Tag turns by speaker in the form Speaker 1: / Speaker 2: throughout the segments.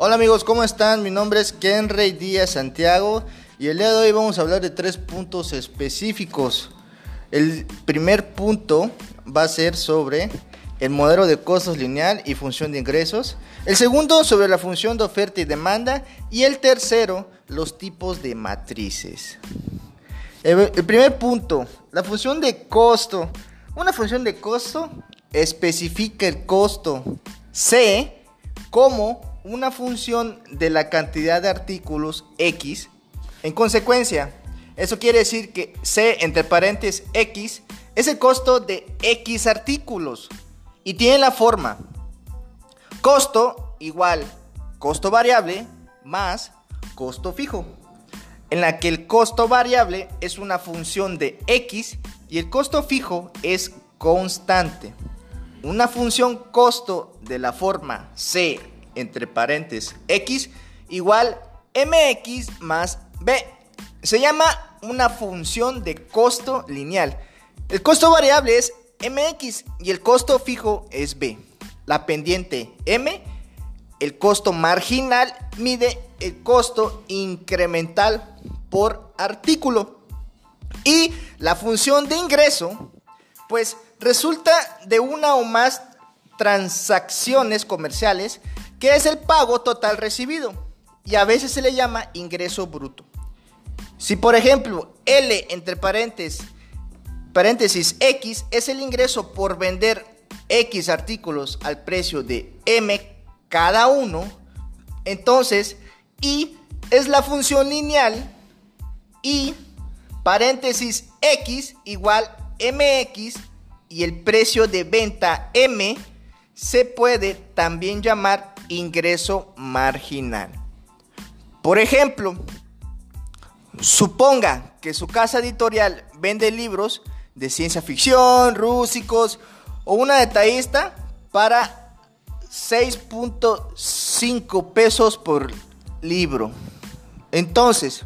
Speaker 1: Hola amigos, ¿cómo están? Mi nombre es Kenrey Díaz Santiago y el día de hoy vamos a hablar de tres puntos específicos. El primer punto va a ser sobre el modelo de costos lineal y función de ingresos. El segundo sobre la función de oferta y demanda. Y el tercero, los tipos de matrices. El, primer punto, la función de costo. Una función de costo especifica el costo C como una función de la cantidad de artículos X. En consecuencia, eso quiere decir que C entre paréntesis X es el costo de X artículos y tiene la forma costo igual costo variable más costo fijo, en la que el costo variable es una función de X y el costo fijo es constante. Una función costo de la forma C entre paréntesis x igual mx más b. Se llama una función de costo lineal. El costo variable es mx y el costo fijo es b. La pendiente m, el costo marginal mide el costo incremental por artículo. Y la función de ingreso, pues resulta de una o más transacciones comerciales que es el pago total recibido y a veces se le llama ingreso bruto. Si por ejemplo L entre paréntesis, paréntesis X es el ingreso por vender X artículos al precio de M cada uno, entonces Y es la función lineal y paréntesis X igual MX y el precio de venta M se puede también llamar ingreso marginal. Por ejemplo, suponga que su casa editorial vende libros de ciencia ficción, rústicos o una detallista para 6.5 pesos por libro. Entonces,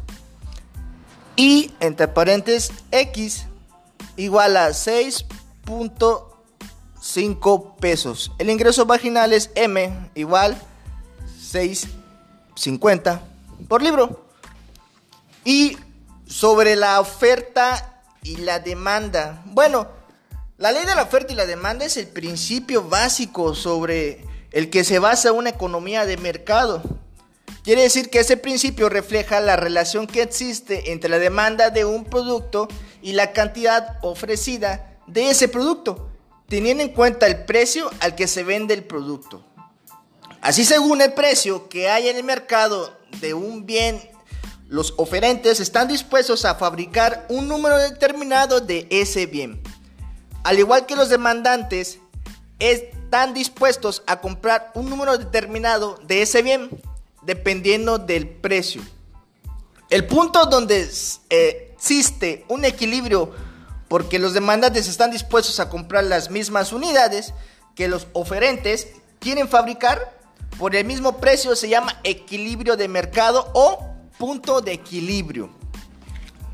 Speaker 1: y entre paréntesis X igual a 6.5 5 pesos. El ingreso vaginal es M igual 6.50 por libro. Y sobre la oferta y la demanda. Bueno, la ley de la oferta y la demanda es el principio básico sobre el que se basa una economía de mercado. Quiere decir que ese principio refleja la relación que existe entre la demanda de un producto y la cantidad ofrecida de ese producto teniendo en cuenta el precio al que se vende el producto. Así según el precio que hay en el mercado de un bien, los oferentes están dispuestos a fabricar un número determinado de ese bien. Al igual que los demandantes, están dispuestos a comprar un número determinado de ese bien, dependiendo del precio. El punto donde eh, existe un equilibrio porque los demandantes están dispuestos a comprar las mismas unidades que los oferentes quieren fabricar por el mismo precio, se llama equilibrio de mercado o punto de equilibrio.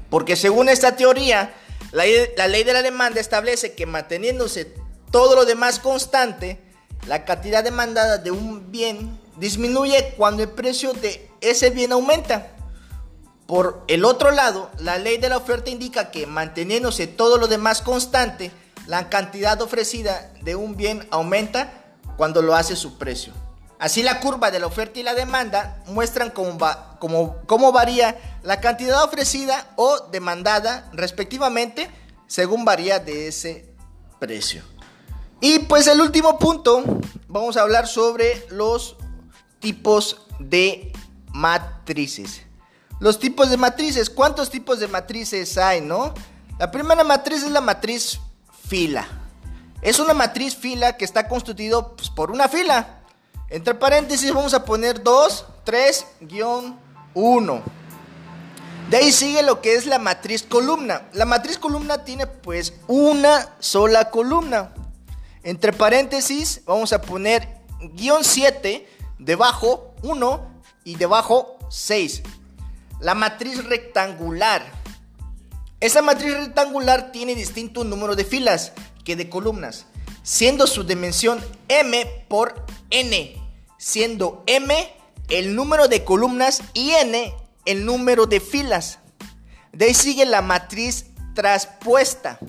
Speaker 1: Porque según esta teoría, la, ley de la demanda establece que manteniéndose todo lo demás constante, la cantidad demandada de un bien disminuye cuando el precio de ese bien aumenta. Por el otro lado, la ley de la oferta indica que manteniéndose todo lo demás constante, la cantidad ofrecida de un bien aumenta cuando lo hace su precio. Así la curva de la oferta y la demanda muestran cómo, cómo varía la cantidad ofrecida o demandada respectivamente según varía de ese precio. Y pues el último punto, vamos a hablar sobre los tipos de matrices. Los tipos de matrices. ¿Cuántos tipos de matrices hay, no? La primera matriz es la matriz fila. Es una matriz fila que está constituido pues, por una fila. Entre paréntesis vamos a poner 2, 3, 1. De ahí sigue lo que es la matriz columna. La matriz columna tiene pues una sola columna. Entre paréntesis vamos a poner guion 7, debajo 1 y debajo 6 la matriz rectangular. Esa matriz rectangular tiene distinto número de filas que de columnas, siendo su dimensión m por n, siendo m el número de columnas y n el número de filas. De ahí sigue la matriz traspuesta.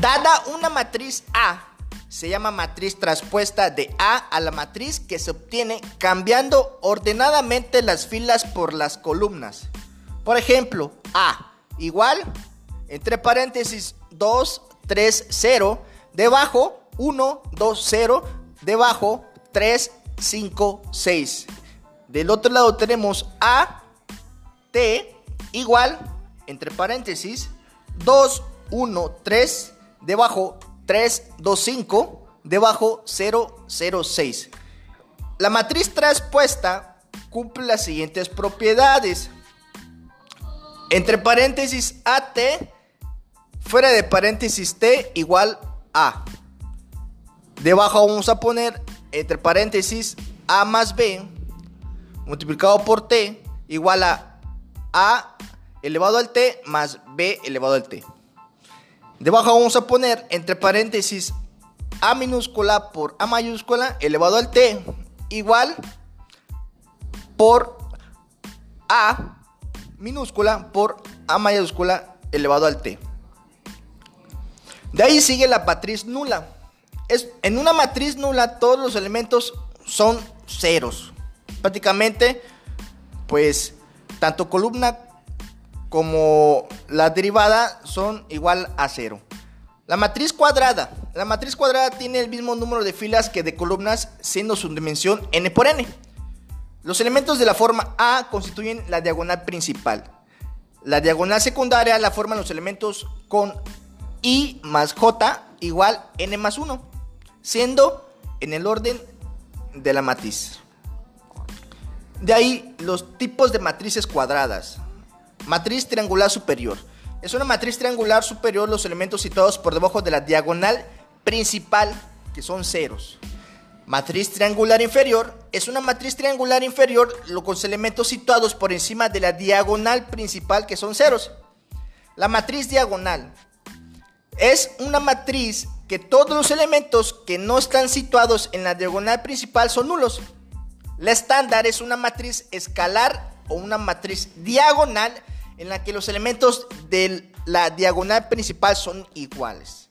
Speaker 1: Dada una matriz A, se llama matriz traspuesta de A a la matriz que se obtiene cambiando ordenadamente las filas por las columnas. Por ejemplo, A igual, entre paréntesis 2, 3, 0, debajo 1, 2, 0, debajo 3, 5, 6. Del otro lado tenemos A, T igual, entre paréntesis 2, 1, 3, debajo 3, 2, 5, debajo 0, 0, 6. La matriz traspuesta cumple las siguientes propiedades. Entre paréntesis AT, fuera de paréntesis T igual A. Debajo vamos a poner entre paréntesis A más B multiplicado por T igual a A elevado al T más B elevado al T. Debajo vamos a poner entre paréntesis A minúscula por A mayúscula elevado al T igual por A minúscula por A mayúscula elevado al T. De ahí sigue la matriz nula. Es, en una matriz nula todos los elementos son ceros. Prácticamente, pues, tanto columna como la derivada son igual a cero. La matriz cuadrada. La matriz cuadrada tiene el mismo número de filas que de columnas, siendo su dimensión n por n. Los elementos de la forma A constituyen la diagonal principal. La diagonal secundaria la forman los elementos con I más J igual N más 1, siendo en el orden de la matriz. De ahí los tipos de matrices cuadradas. Matriz triangular superior. Es una matriz triangular superior los elementos situados por debajo de la diagonal principal, que son ceros. Matriz triangular inferior es una matriz triangular inferior los elementos situados por encima de la diagonal principal que son ceros. La matriz diagonal es una matriz que todos los elementos que no están situados en la diagonal principal son nulos. La estándar es una matriz escalar o una matriz diagonal en la que los elementos de la diagonal principal son iguales.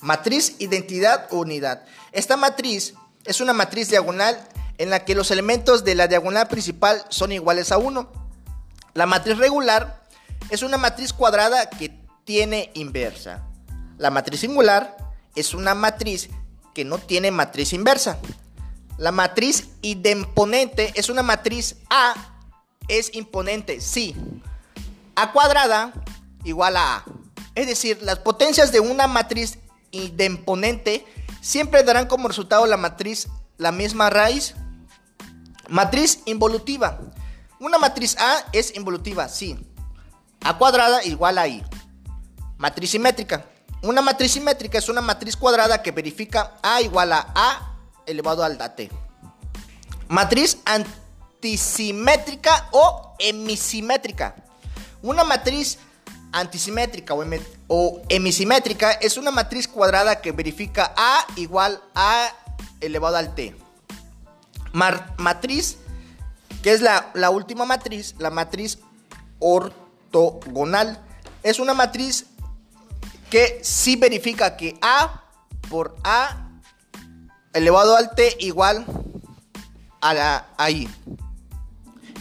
Speaker 1: Matriz identidad o unidad. Esta matriz es una matriz diagonal en la que los elementos de la diagonal principal son iguales a 1. La matriz regular es una matriz cuadrada que tiene inversa. La matriz singular es una matriz que no tiene matriz inversa. La matriz idemponente es una matriz A es imponente, sí. A cuadrada igual a A. Es decir, las potencias de una matriz idemponente siempre darán como resultado la matriz la misma raíz. Matriz involutiva. Una matriz A es involutiva, sí. A cuadrada igual a I. Matriz simétrica. Una matriz simétrica es una matriz cuadrada que verifica A igual a A elevado al T. Matriz antisimétrica o hemisimétrica. Una matriz antisimétrica o, hemisimétrica es una matriz cuadrada que verifica A igual a elevado al T. matriz, que es la, última matriz, la matriz ortogonal, es una matriz que sí verifica que A por A elevado al T igual a la I.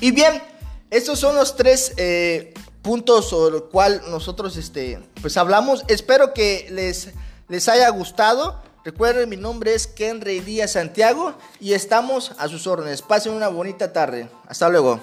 Speaker 1: Y bien, estos son los tres eh, puntos sobre los cuales nosotros este, pues hablamos. Espero que les, les haya gustado. Recuerden, mi nombre es Kenry Díaz Santiago y estamos a sus órdenes. Pasen una bonita tarde. Hasta luego.